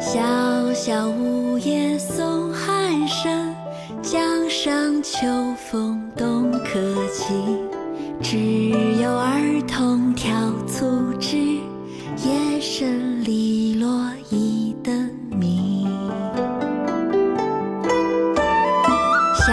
小小梧叶送寒声，江上秋风动客情。只有儿童挑促织，夜深篱落一灯明。小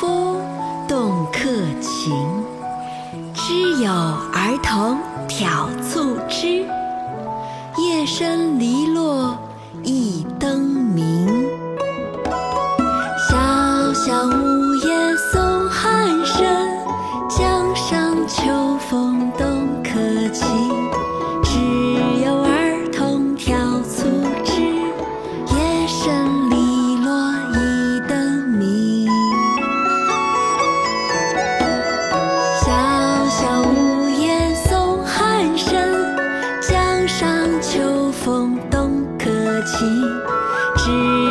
风动客情，知有儿童挑促织，夜深篱落一灯明。萧萧梧叶送寒声，江上秋。是。